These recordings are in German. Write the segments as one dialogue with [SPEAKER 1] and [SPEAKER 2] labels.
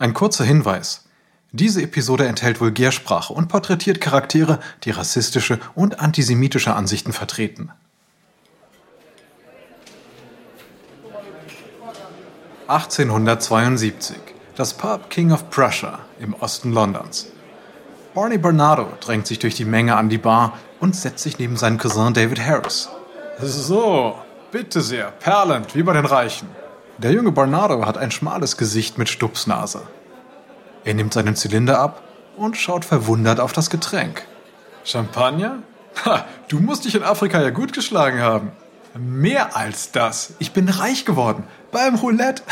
[SPEAKER 1] Ein kurzer Hinweis. Diese Episode enthält Vulgärsprache und porträtiert Charaktere, die rassistische und antisemitische Ansichten vertreten. (1872) Das Pub King of Prussia im Osten Londons. Barney Bernardo drängt sich durch die Menge an die Bar und setzt sich neben seinen Cousin David Harris. So, bitte sehr, perlend, wie bei den Reichen. Der junge Bernardo hat ein schmales Gesicht mit Stupsnase. Er nimmt seinen Zylinder ab und schaut verwundert auf das Getränk. Champagner? Ha, du musst dich in Afrika ja gut geschlagen haben. Mehr als das. Ich bin reich geworden. Beim Roulette.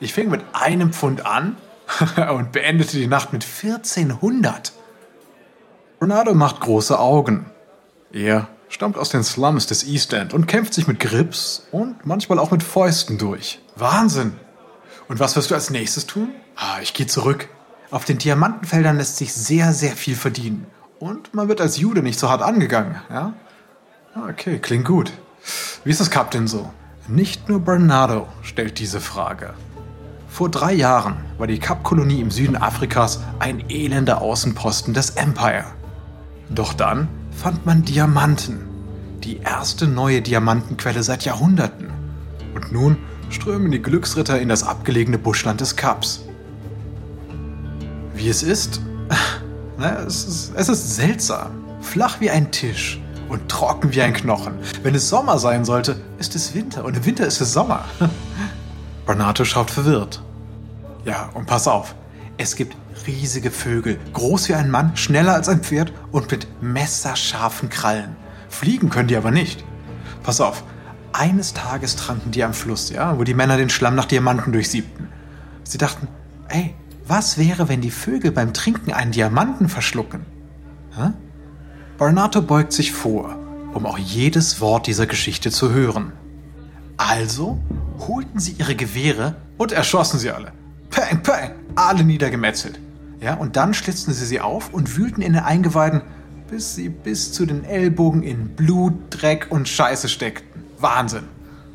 [SPEAKER 1] ich fing mit einem Pfund an und beendete die Nacht mit 1400. Ronaldo macht große Augen. Er stammt aus den Slums des East End und kämpft sich mit Grips und manchmal auch mit Fäusten durch. Wahnsinn! Und was wirst du als nächstes tun? Ah, ich gehe zurück. Auf den Diamantenfeldern lässt sich sehr, sehr viel verdienen. Und man wird als Jude nicht so hart angegangen, ja? Okay, klingt gut. Wie ist das Captain so? Nicht nur Bernardo stellt diese Frage. Vor drei Jahren war die Kapkolonie im Süden Afrikas ein elender Außenposten des Empire. Doch dann fand man Diamanten. Die erste neue Diamantenquelle seit Jahrhunderten. Und nun strömen die Glücksritter in das abgelegene Buschland des Kaps. Wie es ist? Es ist, es ist seltsam. Flach wie ein Tisch und trocken wie ein Knochen. Wenn es Sommer sein sollte, ist es Winter und im Winter ist es Sommer. Bernardo schaut verwirrt. Ja, und pass auf. Es gibt riesige Vögel, groß wie ein Mann, schneller als ein Pferd und mit messerscharfen Krallen. Fliegen können die aber nicht. Pass auf, eines Tages tranken die am Fluss, ja, wo die Männer den Schlamm nach Diamanten durchsiebten. Sie dachten, ey, was wäre, wenn die Vögel beim Trinken einen Diamanten verschlucken? Hä? Barnato beugt sich vor, um auch jedes Wort dieser Geschichte zu hören. Also holten sie ihre Gewehre und erschossen sie alle. Peng, peng, alle niedergemetzelt. Ja, und dann schlitzten sie sie auf und wühlten in den Eingeweiden, bis sie bis zu den Ellbogen in Blut, Dreck und Scheiße steckten. Wahnsinn.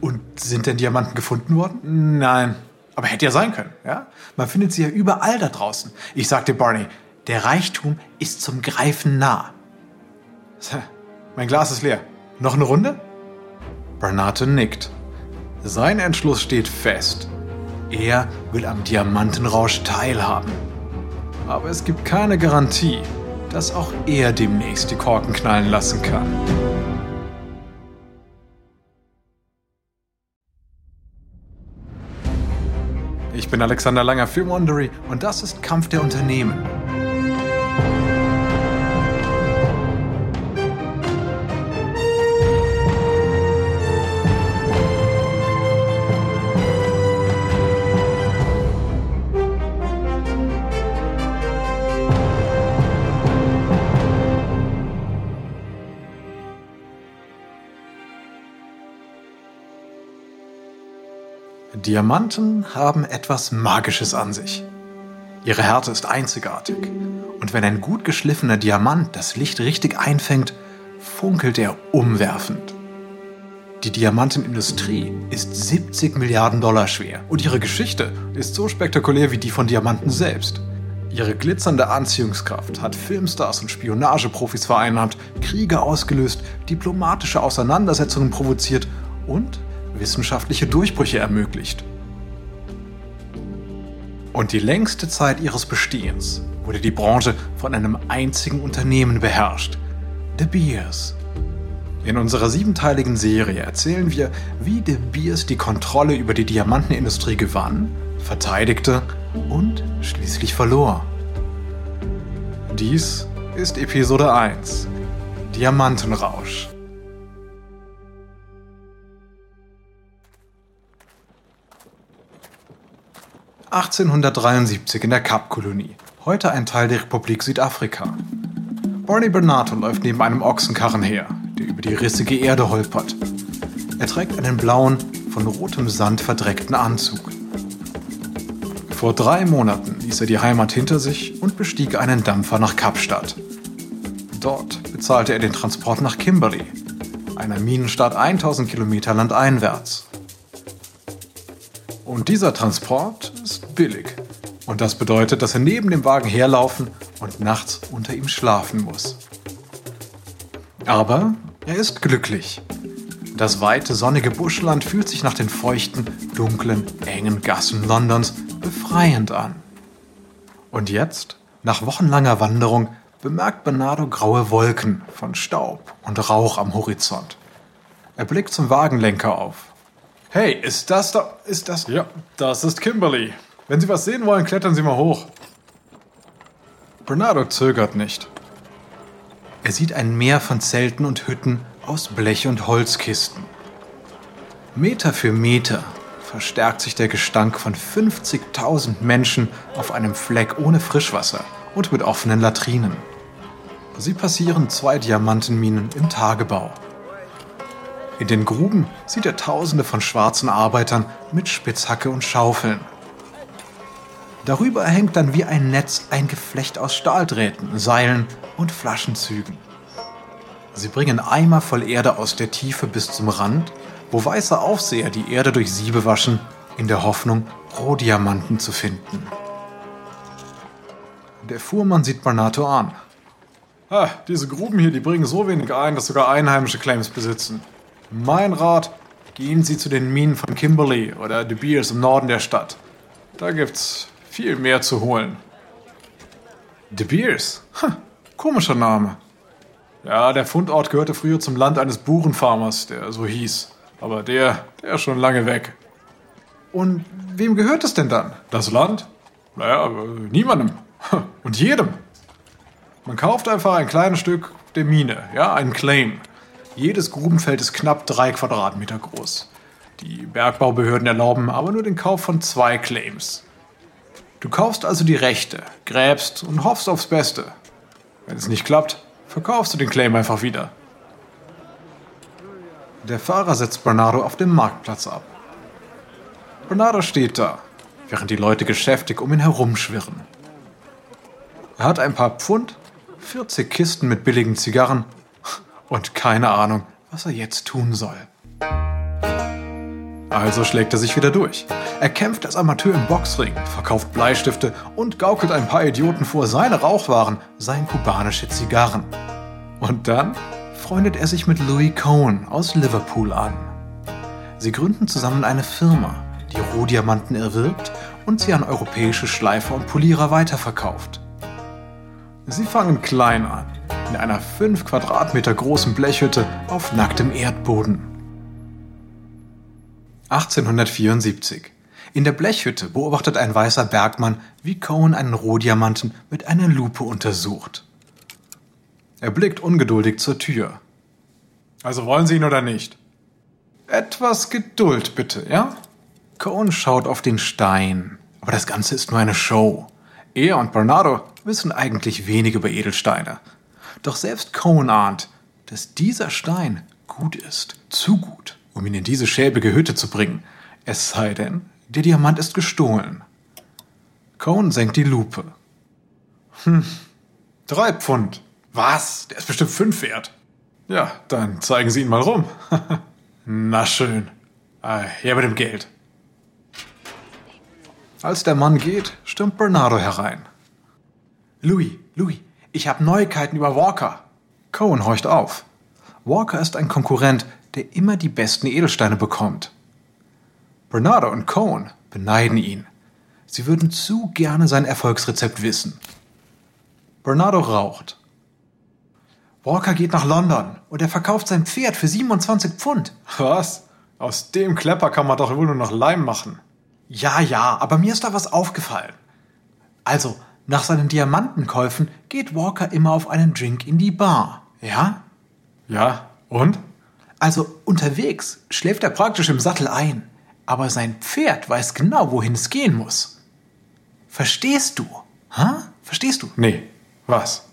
[SPEAKER 1] Und sind denn Diamanten gefunden worden? Nein. Aber hätte ja sein können, ja? Man findet sie ja überall da draußen. Ich sagte Barney, der Reichtum ist zum Greifen nah. Mein Glas ist leer. Noch eine Runde? Bernate nickt. Sein Entschluss steht fest. Er will am Diamantenrausch teilhaben. Aber es gibt keine Garantie, dass auch er demnächst die Korken knallen lassen kann. Ich bin Alexander Langer für Wondery und das ist Kampf der Unternehmen. Diamanten haben etwas Magisches an sich. Ihre Härte ist einzigartig. Und wenn ein gut geschliffener Diamant das Licht richtig einfängt, funkelt er umwerfend. Die Diamantenindustrie ist 70 Milliarden Dollar schwer und ihre Geschichte ist so spektakulär wie die von Diamanten selbst. Ihre glitzernde Anziehungskraft hat Filmstars und Spionageprofis vereinnahmt, Kriege ausgelöst, diplomatische Auseinandersetzungen provoziert und wissenschaftliche Durchbrüche ermöglicht. Und die längste Zeit ihres Bestehens wurde die Branche von einem einzigen Unternehmen beherrscht, De Beers. In unserer siebenteiligen Serie erzählen wir, wie De Beers die Kontrolle über die Diamantenindustrie gewann, verteidigte und schließlich verlor. Dies ist Episode 1 Diamantenrausch. 1873 in der Kapkolonie, heute ein Teil der Republik Südafrika. Barney Bernardo läuft neben einem Ochsenkarren her, der über die rissige Erde holpert. Er trägt einen blauen, von rotem Sand verdreckten Anzug. Vor drei Monaten ließ er die Heimat hinter sich und bestieg einen Dampfer nach Kapstadt. Dort bezahlte er den Transport nach Kimberley, einer Minenstadt 1000 Kilometer landeinwärts. Und dieser Transport billig. Und das bedeutet, dass er neben dem Wagen herlaufen und nachts unter ihm schlafen muss. Aber er ist glücklich. Das weite, sonnige Buschland fühlt sich nach den feuchten, dunklen, engen Gassen Londons befreiend an. Und jetzt, nach wochenlanger Wanderung, bemerkt Bernardo graue Wolken von Staub und Rauch am Horizont. Er blickt zum Wagenlenker auf. Hey, ist das da? Ist das? Ja, das ist Kimberly. Wenn Sie was sehen wollen, klettern Sie mal hoch. Bernardo zögert nicht. Er sieht ein Meer von Zelten und Hütten aus Blech und Holzkisten. Meter für Meter verstärkt sich der Gestank von 50.000 Menschen auf einem Fleck ohne Frischwasser und mit offenen Latrinen. Sie passieren zwei Diamantenminen im Tagebau. In den Gruben sieht er Tausende von schwarzen Arbeitern mit Spitzhacke und Schaufeln. Darüber hängt dann wie ein Netz ein Geflecht aus Stahldrähten, Seilen und Flaschenzügen. Sie bringen Eimer voll Erde aus der Tiefe bis zum Rand, wo weiße Aufseher die Erde durch Siebe waschen, in der Hoffnung, Rohdiamanten zu finden. Der Fuhrmann sieht Barnato an. Ah, diese Gruben hier, die bringen so wenig ein, dass sogar Einheimische Claims besitzen. Mein Rat, gehen Sie zu den Minen von Kimberley oder De Beers im Norden der Stadt. Da gibt's viel mehr zu holen. De Beers? Hm, komischer Name. Ja, der Fundort gehörte früher zum Land eines Burenfarmers, der so hieß. Aber der, der ist schon lange weg. Und wem gehört es denn dann? Das Land? Naja, niemandem. Und jedem. Man kauft einfach ein kleines Stück der Mine, ja, einen Claim. Jedes Grubenfeld ist knapp drei Quadratmeter groß. Die Bergbaubehörden erlauben aber nur den Kauf von zwei Claims. Du kaufst also die Rechte, gräbst und hoffst aufs Beste. Wenn es nicht klappt, verkaufst du den Claim einfach wieder. Der Fahrer setzt Bernardo auf dem Marktplatz ab. Bernardo steht da, während die Leute geschäftig um ihn herumschwirren. Er hat ein paar Pfund, 40 Kisten mit billigen Zigarren und keine Ahnung, was er jetzt tun soll. Also schlägt er sich wieder durch. Er kämpft als Amateur im Boxring, verkauft Bleistifte und gaukelt ein paar Idioten vor, seine Rauchwaren seien kubanische Zigarren. Und dann freundet er sich mit Louis Cohn aus Liverpool an. Sie gründen zusammen eine Firma, die Rohdiamanten erwirbt und sie an europäische Schleifer und Polierer weiterverkauft. Sie fangen klein an, in einer 5 Quadratmeter großen Blechhütte auf nacktem Erdboden. 1874. In der Blechhütte beobachtet ein weißer Bergmann, wie Cohen einen Rohdiamanten mit einer Lupe untersucht. Er blickt ungeduldig zur Tür. Also wollen Sie ihn oder nicht? Etwas Geduld bitte, ja? Cohen schaut auf den Stein. Aber das Ganze ist nur eine Show. Er und Bernardo wissen eigentlich wenig über Edelsteine. Doch selbst Cohen ahnt, dass dieser Stein gut ist, zu gut, um ihn in diese schäbige Hütte zu bringen. Es sei denn, der Diamant ist gestohlen. Cohen senkt die Lupe. Hm, drei Pfund. Was? Der ist bestimmt fünf wert. Ja, dann zeigen Sie ihn mal rum. Na schön. Ah, her mit dem Geld. Als der Mann geht, stürmt Bernardo herein. Louis, Louis, ich habe Neuigkeiten über Walker. Cohen horcht auf. Walker ist ein Konkurrent, der immer die besten Edelsteine bekommt. Bernardo und Cohen beneiden ihn. Sie würden zu gerne sein Erfolgsrezept wissen. Bernardo raucht. Walker geht nach London und er verkauft sein Pferd für 27 Pfund. Was? Aus dem Klepper kann man doch wohl nur noch Leim machen. Ja, ja, aber mir ist da was aufgefallen. Also, nach seinen Diamantenkäufen geht Walker immer auf einen Drink in die Bar, ja? Ja, und? Also unterwegs schläft er praktisch im Sattel ein, aber sein Pferd weiß genau, wohin es gehen muss. Verstehst du? Ha? Verstehst du? Nee. Was?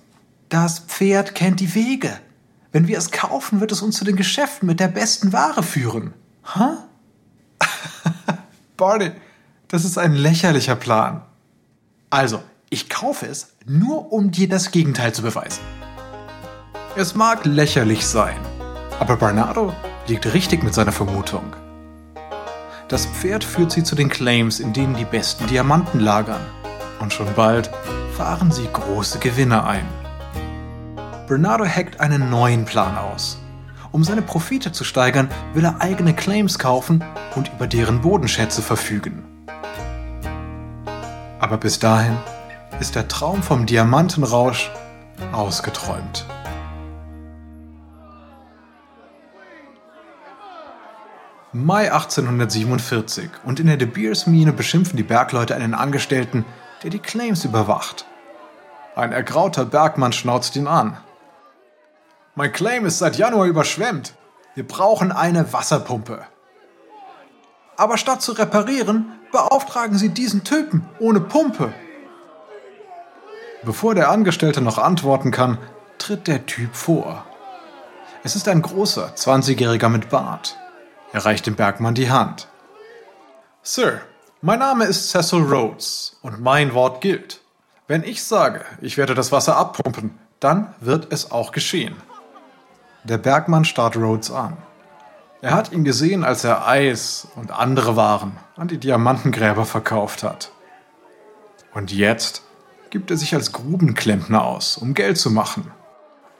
[SPEAKER 1] Das Pferd kennt die Wege. Wenn wir es kaufen, wird es uns zu den Geschäften mit der besten Ware führen. Ha? Barney, das ist ein lächerlicher Plan. Also, ich kaufe es nur, um dir das Gegenteil zu beweisen. Es mag lächerlich sein, aber Bernardo liegt richtig mit seiner Vermutung. Das Pferd führt sie zu den Claims, in denen die besten Diamanten lagern. Und schon bald fahren sie große Gewinne ein. Bernardo hackt einen neuen Plan aus. Um seine Profite zu steigern, will er eigene Claims kaufen und über deren Bodenschätze verfügen. Aber bis dahin ist der Traum vom Diamantenrausch ausgeträumt. Mai 1847 und in der De Beers Mine beschimpfen die Bergleute einen Angestellten, der die Claims überwacht. Ein ergrauter Bergmann schnauzt ihn an. Mein Claim ist seit Januar überschwemmt. Wir brauchen eine Wasserpumpe. Aber statt zu reparieren, beauftragen Sie diesen Typen ohne Pumpe. Bevor der Angestellte noch antworten kann, tritt der Typ vor. Es ist ein großer, 20-Jähriger mit Bart. Er reicht dem Bergmann die Hand. Sir, mein Name ist Cecil Rhodes und mein Wort gilt. Wenn ich sage, ich werde das Wasser abpumpen, dann wird es auch geschehen. Der Bergmann starrt Rhodes an. Er hat ihn gesehen, als er Eis und andere Waren an die Diamantengräber verkauft hat. Und jetzt gibt er sich als Grubenklempner aus, um Geld zu machen.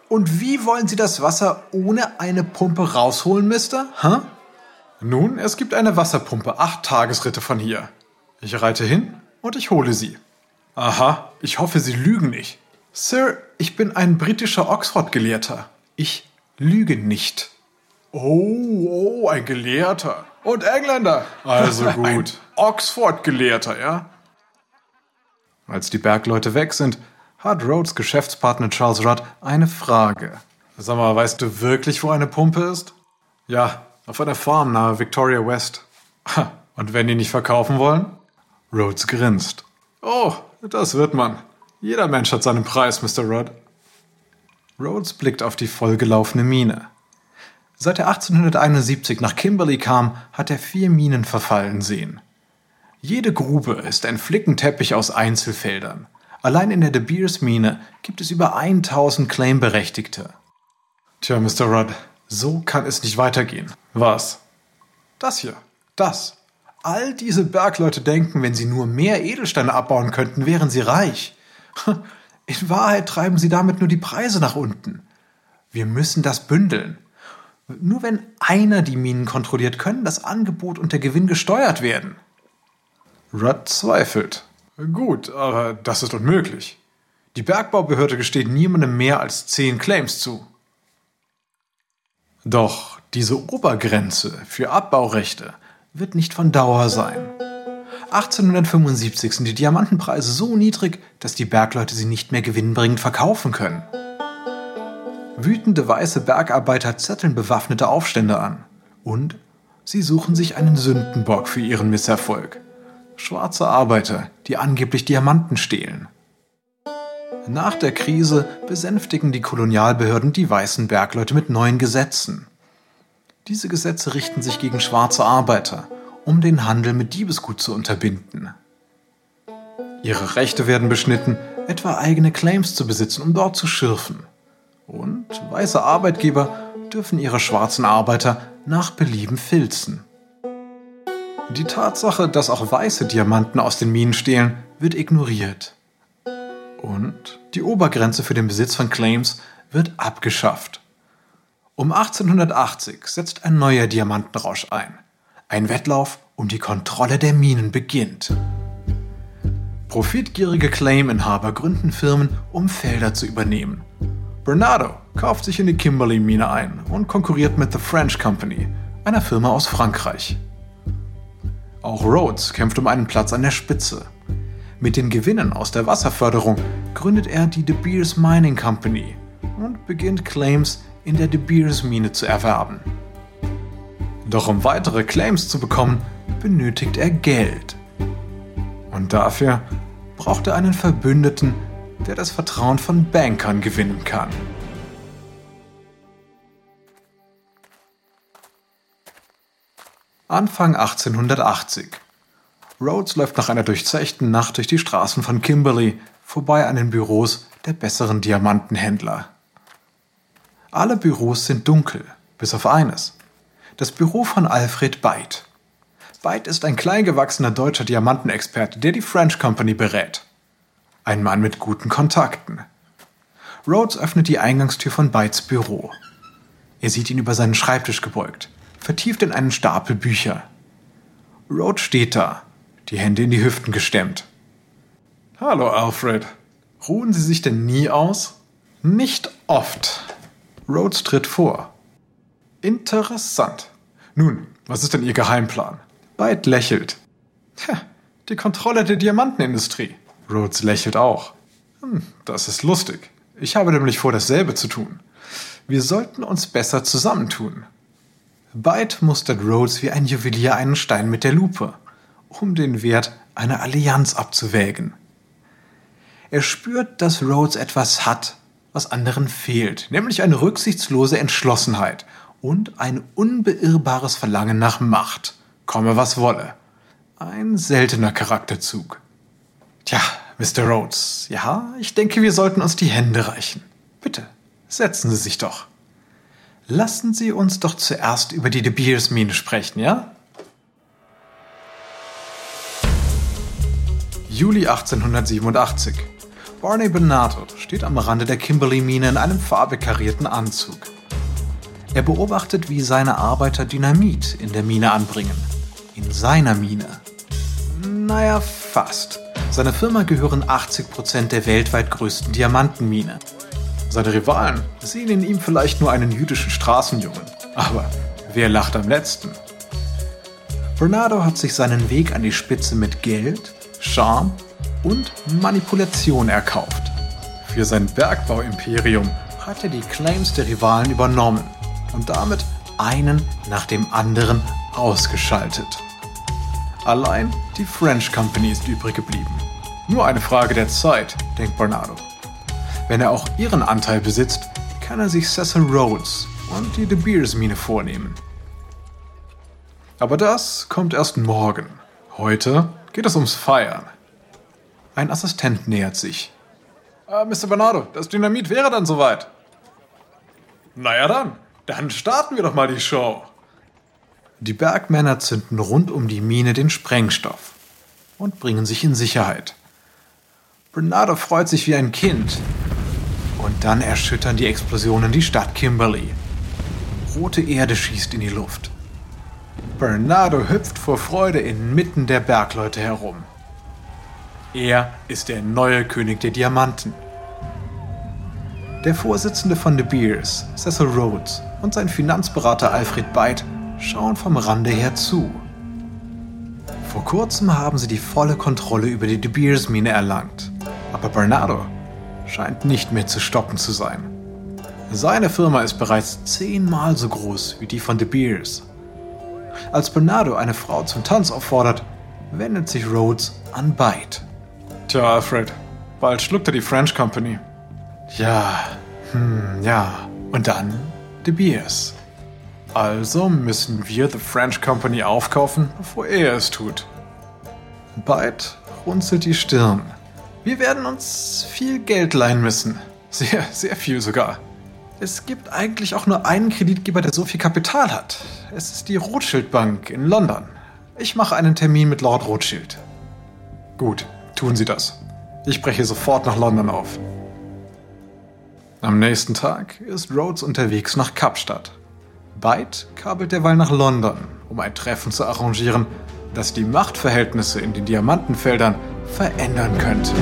[SPEAKER 1] Und wie wollen Sie das Wasser ohne eine Pumpe rausholen, Mister? Hä? Nun, es gibt eine Wasserpumpe, acht Tagesritte von hier. Ich reite hin und ich hole sie. Aha, ich hoffe, Sie lügen nicht. Sir, ich bin ein britischer Oxford-Gelehrter. Ich lüge nicht. Oh, oh, ein Gelehrter. Und Engländer. Also gut. Oxford-Gelehrter, ja? Als die Bergleute weg sind, hat Rhodes Geschäftspartner Charles Rudd eine Frage. Sag mal, weißt du wirklich, wo eine Pumpe ist? Ja, auf einer Farm nahe Victoria West. Und wenn die nicht verkaufen wollen? Rhodes grinst. Oh, das wird man. Jeder Mensch hat seinen Preis, Mr. Rudd. Rhodes blickt auf die vollgelaufene Mine. Seit er 1871 nach Kimberley kam, hat er vier Minen verfallen sehen. Jede Grube ist ein Flickenteppich aus Einzelfeldern. Allein in der De Beers Mine gibt es über 1000 Claimberechtigte. Tja, Mr. Rudd, so kann es nicht weitergehen. Was? Das hier. Das. All diese Bergleute denken, wenn sie nur mehr Edelsteine abbauen könnten, wären sie reich. In Wahrheit treiben sie damit nur die Preise nach unten. Wir müssen das bündeln. Nur wenn einer die Minen kontrolliert, können das Angebot und der Gewinn gesteuert werden. Rudd zweifelt. Gut, aber das ist unmöglich. Die Bergbaubehörde gesteht niemandem mehr als zehn Claims zu. Doch diese Obergrenze für Abbaurechte wird nicht von Dauer sein. 1875 sind die Diamantenpreise so niedrig, dass die Bergleute sie nicht mehr gewinnbringend verkaufen können. Wütende weiße Bergarbeiter zetteln bewaffnete Aufstände an. Und sie suchen sich einen Sündenbock für ihren Misserfolg. Schwarze Arbeiter, die angeblich Diamanten stehlen. Nach der Krise besänftigen die Kolonialbehörden die weißen Bergleute mit neuen Gesetzen. Diese Gesetze richten sich gegen schwarze Arbeiter, um den Handel mit Diebesgut zu unterbinden. Ihre Rechte werden beschnitten, etwa eigene Claims zu besitzen, um dort zu schürfen. Und weiße Arbeitgeber dürfen ihre schwarzen Arbeiter nach Belieben filzen. Die Tatsache, dass auch weiße Diamanten aus den Minen stehlen, wird ignoriert. Und die Obergrenze für den Besitz von Claims wird abgeschafft. Um 1880 setzt ein neuer Diamantenrausch ein. Ein Wettlauf um die Kontrolle der Minen beginnt. Profitgierige Claim-Inhaber gründen Firmen, um Felder zu übernehmen. Bernardo kauft sich in die Kimberley-Mine ein und konkurriert mit The French Company, einer Firma aus Frankreich. Auch Rhodes kämpft um einen Platz an der Spitze. Mit den Gewinnen aus der Wasserförderung gründet er die De Beers Mining Company und beginnt Claims in der De Beers Mine zu erwerben. Doch um weitere Claims zu bekommen, benötigt er Geld. Und dafür braucht er einen Verbündeten, der das Vertrauen von Bankern gewinnen kann. Anfang 1880. Rhodes läuft nach einer durchzechten Nacht durch die Straßen von Kimberley vorbei an den Büros der besseren Diamantenhändler. Alle Büros sind dunkel, bis auf eines. Das Büro von Alfred Beit. Beit ist ein kleingewachsener deutscher Diamantenexperte, der die French Company berät. Ein Mann mit guten Kontakten. Rhodes öffnet die Eingangstür von Bytes Büro. Er sieht ihn über seinen Schreibtisch gebeugt, vertieft in einen Stapel Bücher. Rhodes steht da, die Hände in die Hüften gestemmt. Hallo, Alfred. Ruhen Sie sich denn nie aus? Nicht oft. Rhodes tritt vor. Interessant. Nun, was ist denn Ihr Geheimplan? Byte lächelt. Tja, die Kontrolle der Diamantenindustrie. Rhodes lächelt auch. Hm, das ist lustig. Ich habe nämlich vor, dasselbe zu tun. Wir sollten uns besser zusammentun. Byte mustert Rhodes wie ein Juwelier einen Stein mit der Lupe, um den Wert einer Allianz abzuwägen. Er spürt, dass Rhodes etwas hat, was anderen fehlt, nämlich eine rücksichtslose Entschlossenheit und ein unbeirrbares Verlangen nach Macht, komme was wolle. Ein seltener Charakterzug. Tja, Mr. Rhodes, ja, ich denke, wir sollten uns die Hände reichen. Bitte, setzen Sie sich doch. Lassen Sie uns doch zuerst über die De Beers Mine sprechen, ja? Juli 1887. Barney Benato steht am Rande der Kimberley-Mine in einem farbekarierten Anzug. Er beobachtet, wie seine Arbeiter Dynamit in der Mine anbringen. In seiner Mine. Naja, fast. Seiner Firma gehören 80% der weltweit größten Diamantenmine. Seine Rivalen sehen in ihm vielleicht nur einen jüdischen Straßenjungen. Aber wer lacht am letzten? Bernardo hat sich seinen Weg an die Spitze mit Geld, Charme und Manipulation erkauft. Für sein Bergbauimperium hat er die Claims der Rivalen übernommen und damit einen nach dem anderen ausgeschaltet. Allein die French Company ist übrig geblieben. Nur eine Frage der Zeit, denkt Bernardo. Wenn er auch ihren Anteil besitzt, kann er sich Cecil Rhodes und die De Beers Mine vornehmen. Aber das kommt erst morgen. Heute geht es ums Feiern. Ein Assistent nähert sich. Ah, Mr. Bernardo, das Dynamit wäre dann soweit. Naja dann, dann starten wir doch mal die Show. Die Bergmänner zünden rund um die Mine den Sprengstoff und bringen sich in Sicherheit. Bernardo freut sich wie ein Kind. Und dann erschüttern die Explosionen die Stadt Kimberley. Rote Erde schießt in die Luft. Bernardo hüpft vor Freude inmitten der Bergleute herum. Er ist der neue König der Diamanten. Der Vorsitzende von De Beers, Cecil Rhodes, und sein Finanzberater Alfred Byte schauen vom Rande her zu. Vor kurzem haben sie die volle Kontrolle über die De Beers Mine erlangt. Aber Bernardo scheint nicht mehr zu stoppen zu sein. Seine Firma ist bereits zehnmal so groß wie die von De Beers. Als Bernardo eine Frau zum Tanz auffordert, wendet sich Rhodes an Byte. Tja, Alfred, bald schluckt er die French Company. Ja, hm, ja. Und dann De Beers. Also müssen wir The French Company aufkaufen, bevor er es tut. Byte runzelt die Stirn. Wir werden uns viel Geld leihen müssen. Sehr, sehr viel sogar. Es gibt eigentlich auch nur einen Kreditgeber, der so viel Kapital hat. Es ist die Rothschild Bank in London. Ich mache einen Termin mit Lord Rothschild. Gut, tun Sie das. Ich breche sofort nach London auf. Am nächsten Tag ist Rhodes unterwegs nach Kapstadt. Byte kabelt derweil nach London, um ein Treffen zu arrangieren, das die Machtverhältnisse in den Diamantenfeldern verändern könnte.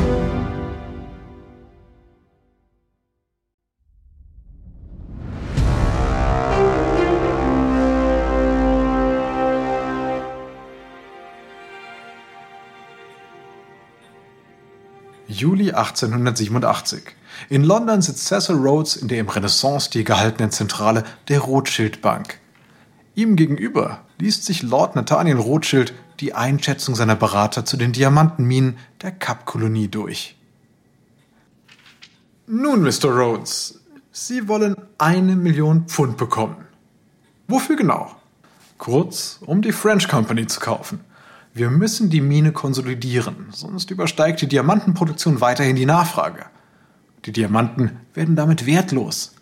[SPEAKER 1] Juli 1887. In London sitzt Cecil Rhodes in der im Renaissance-Stil gehaltenen Zentrale der Rothschild Bank. Ihm gegenüber liest sich Lord Nathaniel Rothschild die Einschätzung seiner Berater zu den Diamantenminen der Kapkolonie durch. Nun, Mr. Rhodes, Sie wollen eine Million Pfund bekommen. Wofür genau? Kurz, um die French Company zu kaufen. Wir müssen die Mine konsolidieren, sonst übersteigt die Diamantenproduktion weiterhin die Nachfrage. Die Diamanten werden damit wertlos.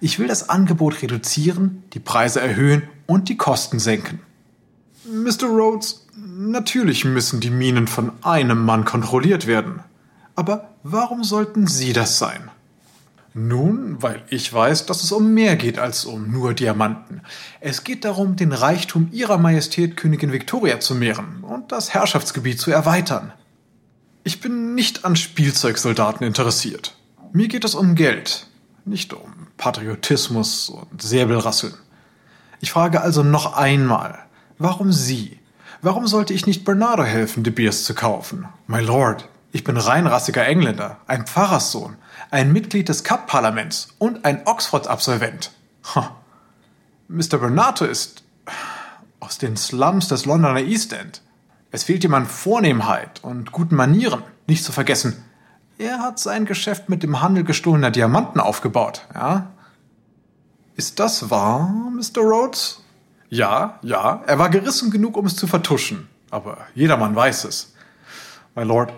[SPEAKER 1] Ich will das Angebot reduzieren, die Preise erhöhen und die Kosten senken. Mr. Rhodes, natürlich müssen die Minen von einem Mann kontrolliert werden. Aber warum sollten Sie das sein? Nun, weil ich weiß, dass es um mehr geht als um nur Diamanten. Es geht darum, den Reichtum Ihrer Majestät Königin Victoria zu mehren und das Herrschaftsgebiet zu erweitern. Ich bin nicht an Spielzeugsoldaten interessiert. Mir geht es um Geld, nicht um Patriotismus und Säbelrasseln. Ich frage also noch einmal, warum Sie? Warum sollte ich nicht Bernardo helfen, De Beers zu kaufen? My Lord, ich bin reinrassiger Engländer, ein Pfarrerssohn, ein Mitglied des Cup-Parlaments und ein Oxford-Absolvent. Mr. Bernardo ist aus den Slums des Londoner East End. Es fehlt ihm an Vornehmheit und guten Manieren. Nicht zu vergessen, er hat sein Geschäft mit dem Handel gestohlener Diamanten aufgebaut, ja? Ist das wahr, Mr. Rhodes? Ja, ja, er war gerissen genug, um es zu vertuschen. Aber jedermann weiß es. My Lord,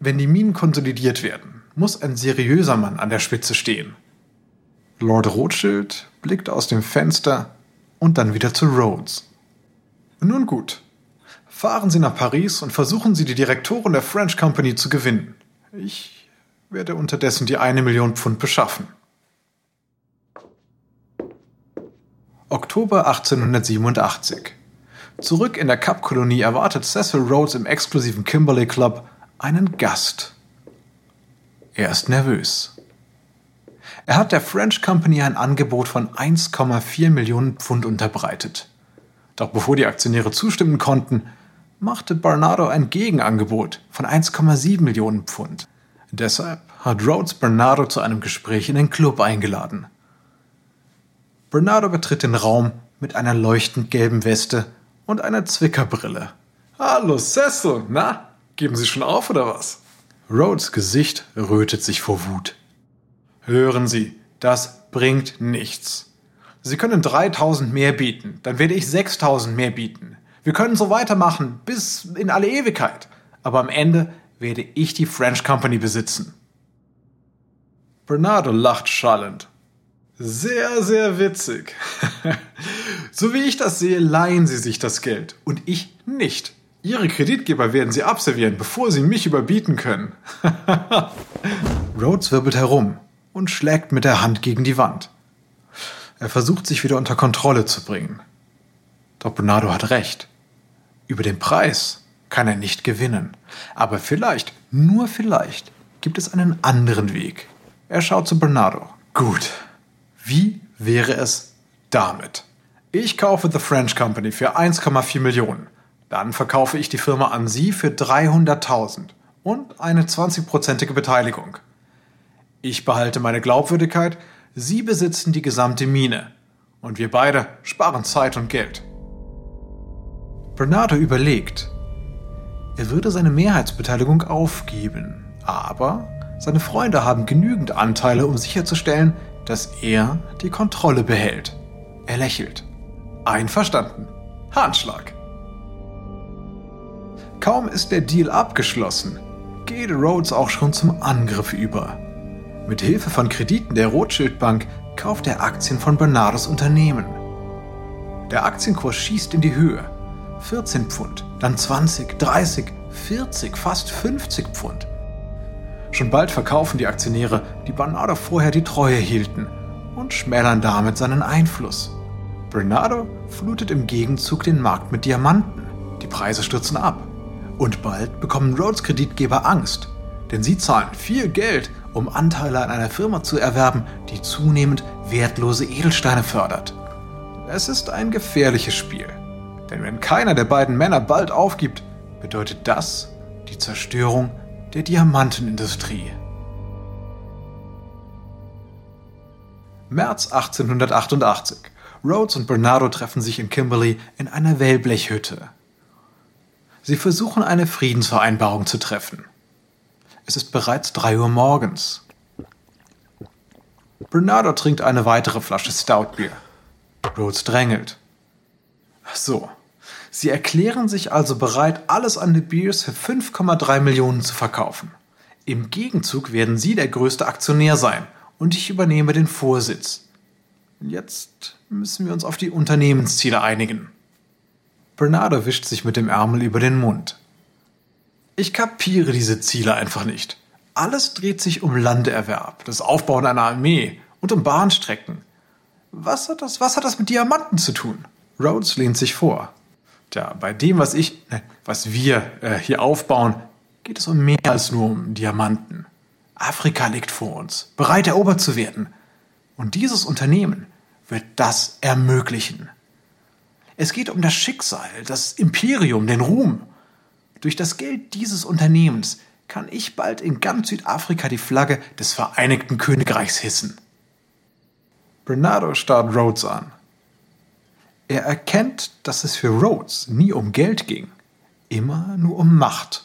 [SPEAKER 1] wenn die Minen konsolidiert werden, muss ein seriöser Mann an der Spitze stehen. Lord Rothschild blickt aus dem Fenster und dann wieder zu Rhodes. Nun gut. Fahren Sie nach Paris und versuchen Sie die Direktoren der French Company zu gewinnen. Ich werde unterdessen die eine Million Pfund beschaffen. Oktober 1887. Zurück in der Kapkolonie erwartet Cecil Rhodes im exklusiven Kimberley Club einen Gast. Er ist nervös. Er hat der French Company ein Angebot von 1,4 Millionen Pfund unterbreitet. Doch bevor die Aktionäre zustimmen konnten, machte Bernardo ein Gegenangebot von 1,7 Millionen Pfund. Deshalb hat Rhodes Bernardo zu einem Gespräch in den Club eingeladen. Bernardo betritt den Raum mit einer leuchtend gelben Weste und einer Zwickerbrille. Hallo Cecil, na, Geben Sie schon auf oder was? Rhodes Gesicht rötet sich vor Wut. Hören Sie, das bringt nichts. Sie können 3000 mehr bieten, dann werde ich 6000 mehr bieten. Wir können so weitermachen bis in alle Ewigkeit. Aber am Ende werde ich die French Company besitzen. Bernardo lacht schallend. Sehr, sehr witzig. so wie ich das sehe, leihen Sie sich das Geld und ich nicht. Ihre Kreditgeber werden Sie abservieren, bevor Sie mich überbieten können. Rhodes wirbelt herum und schlägt mit der Hand gegen die Wand. Er versucht sich wieder unter Kontrolle zu bringen. Doch Bernardo hat recht. Über den Preis kann er nicht gewinnen. Aber vielleicht, nur vielleicht, gibt es einen anderen Weg. Er schaut zu Bernardo. Gut. Wie wäre es damit? Ich kaufe The French Company für 1,4 Millionen. Dann verkaufe ich die Firma an Sie für 300.000 und eine 20-prozentige Beteiligung. Ich behalte meine Glaubwürdigkeit, Sie besitzen die gesamte Mine und wir beide sparen Zeit und Geld. Bernardo überlegt. Er würde seine Mehrheitsbeteiligung aufgeben, aber seine Freunde haben genügend Anteile, um sicherzustellen, dass er die Kontrolle behält. Er lächelt. Einverstanden. Handschlag. Kaum ist der Deal abgeschlossen, geht Rhodes auch schon zum Angriff über. Mit Hilfe von Krediten der Rothschild Bank kauft er Aktien von Bernardos Unternehmen. Der Aktienkurs schießt in die Höhe. 14 Pfund, dann 20, 30, 40, fast 50 Pfund. Schon bald verkaufen die Aktionäre, die Bernardo vorher die Treue hielten, und schmälern damit seinen Einfluss. Bernardo flutet im Gegenzug den Markt mit Diamanten. Die Preise stürzen ab. Und bald bekommen Rhodes Kreditgeber Angst, denn sie zahlen viel Geld, um Anteile an einer Firma zu erwerben, die zunehmend wertlose Edelsteine fördert. Es ist ein gefährliches Spiel, denn wenn keiner der beiden Männer bald aufgibt, bedeutet das die Zerstörung der Diamantenindustrie. März 1888. Rhodes und Bernardo treffen sich in Kimberley in einer Wellblechhütte. Sie versuchen eine Friedensvereinbarung zu treffen. Es ist bereits drei Uhr morgens. Bernardo trinkt eine weitere Flasche Stoutbier. Rhodes drängelt. So, Sie erklären sich also bereit, alles an De Beers für 5,3 Millionen zu verkaufen. Im Gegenzug werden Sie der größte Aktionär sein und ich übernehme den Vorsitz. Jetzt müssen wir uns auf die Unternehmensziele einigen. Bernardo wischt sich mit dem Ärmel über den Mund. Ich kapiere diese Ziele einfach nicht. Alles dreht sich um Landeerwerb, das Aufbauen einer Armee und um Bahnstrecken. Was hat das, was hat das mit Diamanten zu tun? Rhodes lehnt sich vor. Tja, bei dem, was ich, ne, was wir äh, hier aufbauen, geht es um mehr als nur um Diamanten. Afrika liegt vor uns, bereit erobert zu werden. Und dieses Unternehmen wird das ermöglichen. Es geht um das Schicksal, das Imperium, den Ruhm. Durch das Geld dieses Unternehmens kann ich bald in ganz Südafrika die Flagge des Vereinigten Königreichs hissen. Bernardo starrt Rhodes an. Er erkennt, dass es für Rhodes nie um Geld ging, immer nur um Macht.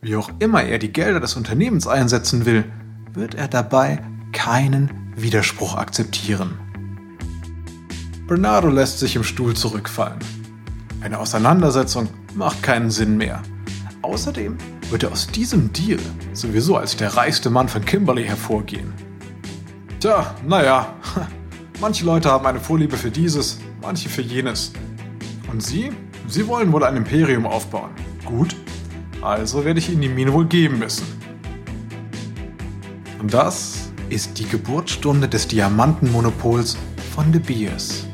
[SPEAKER 1] Wie auch immer er die Gelder des Unternehmens einsetzen will, wird er dabei keinen Widerspruch akzeptieren. Bernardo lässt sich im Stuhl zurückfallen. Eine Auseinandersetzung macht keinen Sinn mehr. Außerdem wird er aus diesem Deal sowieso als der reichste Mann von Kimberly hervorgehen. Tja, naja, manche Leute haben eine Vorliebe für dieses, manche für jenes. Und Sie? Sie wollen wohl ein Imperium aufbauen. Gut, also werde ich Ihnen die Mine wohl geben müssen. Und das ist die Geburtsstunde des Diamantenmonopols von De Beers.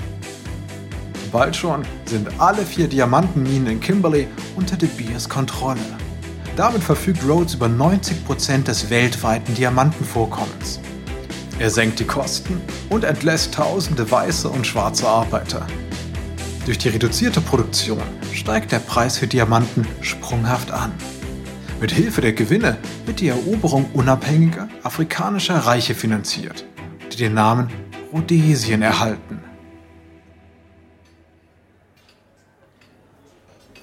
[SPEAKER 1] Bald schon sind alle vier Diamantenminen in Kimberley unter De Beers Kontrolle. Damit verfügt Rhodes über 90% des weltweiten Diamantenvorkommens. Er senkt die Kosten und entlässt tausende weiße und schwarze Arbeiter. Durch die reduzierte Produktion steigt der Preis für Diamanten sprunghaft an. Mit Hilfe der Gewinne wird die Eroberung unabhängiger afrikanischer Reiche finanziert, die den Namen Rhodesien erhalten.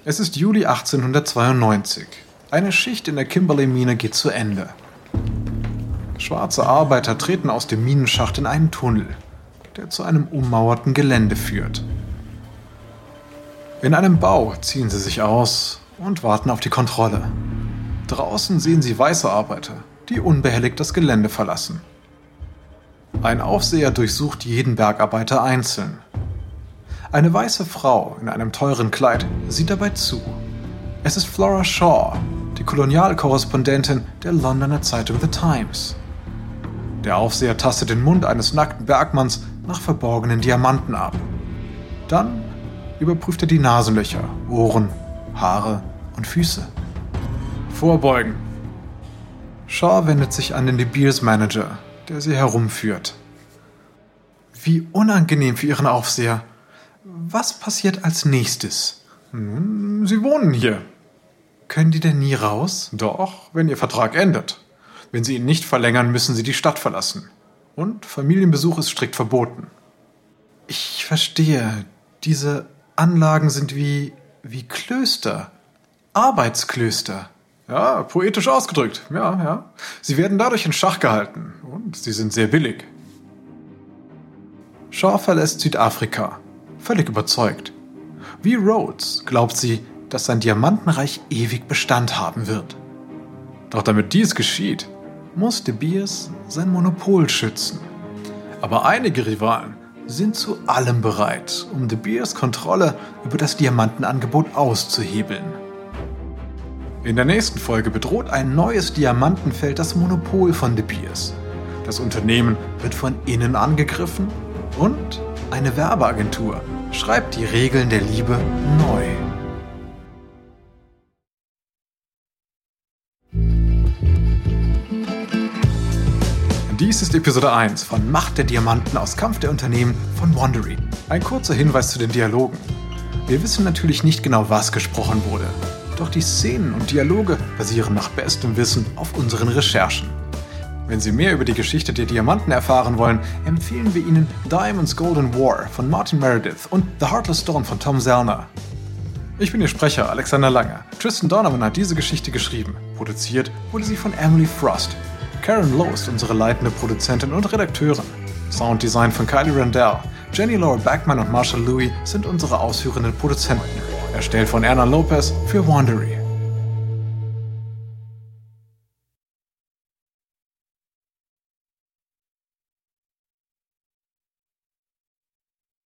[SPEAKER 1] Es ist Juli 1892. Eine Schicht in der Kimberley-Mine geht zu Ende. Schwarze Arbeiter treten aus dem Minenschacht in einen Tunnel, der zu einem ummauerten Gelände führt. In einem Bau ziehen sie sich aus und warten auf die Kontrolle. Draußen sehen sie weiße Arbeiter, die unbehelligt das Gelände verlassen. Ein Aufseher durchsucht jeden Bergarbeiter einzeln. Eine weiße Frau in einem teuren Kleid sieht dabei zu. Es ist Flora Shaw, die Kolonialkorrespondentin der Londoner Zeitung The Times. Der Aufseher tastet den Mund eines nackten Bergmanns nach verborgenen Diamanten ab. Dann überprüft er die Nasenlöcher, Ohren, Haare und Füße. Vorbeugen. Shaw wendet sich an den De Beers Manager, der sie herumführt. Wie unangenehm für Ihren Aufseher. Was passiert als nächstes? Nun, Sie wohnen hier. Können die denn nie raus? Doch, wenn Ihr Vertrag endet. Wenn Sie ihn nicht verlängern, müssen Sie die Stadt verlassen. Und Familienbesuch ist strikt verboten. Ich verstehe. Diese Anlagen sind wie, wie Klöster. Arbeitsklöster. Ja, poetisch ausgedrückt. Ja, ja. Sie werden dadurch in Schach gehalten. Und sie sind sehr billig. Shaw verlässt Südafrika. Völlig überzeugt. Wie Rhodes glaubt sie, dass sein Diamantenreich ewig Bestand haben wird. Doch damit dies geschieht, muss De Beers sein Monopol schützen. Aber einige Rivalen sind zu allem bereit, um De Beers Kontrolle über das Diamantenangebot auszuhebeln. In der nächsten Folge bedroht ein neues Diamantenfeld das Monopol von De Beers. Das Unternehmen wird von innen angegriffen und eine Werbeagentur schreibt die Regeln der Liebe neu. Dies ist Episode 1 von Macht der Diamanten aus Kampf der Unternehmen von Wandery. Ein kurzer Hinweis zu den Dialogen. Wir wissen natürlich nicht genau, was gesprochen wurde. Doch die Szenen und Dialoge basieren nach bestem Wissen auf unseren Recherchen. Wenn Sie mehr über die Geschichte der Diamanten erfahren wollen, empfehlen wir Ihnen Diamonds Golden War von Martin Meredith und The Heartless Dawn von Tom Zellner. Ich bin Ihr Sprecher, Alexander Lange. Tristan Donovan hat diese Geschichte geschrieben. Produziert wurde sie von Emily Frost. Karen Lowe ist unsere leitende Produzentin und Redakteurin. Sounddesign von Kylie Randell. Jenny Laura Backman und Marshall Louis sind unsere ausführenden Produzenten. Erstellt von Erna Lopez für Wandery.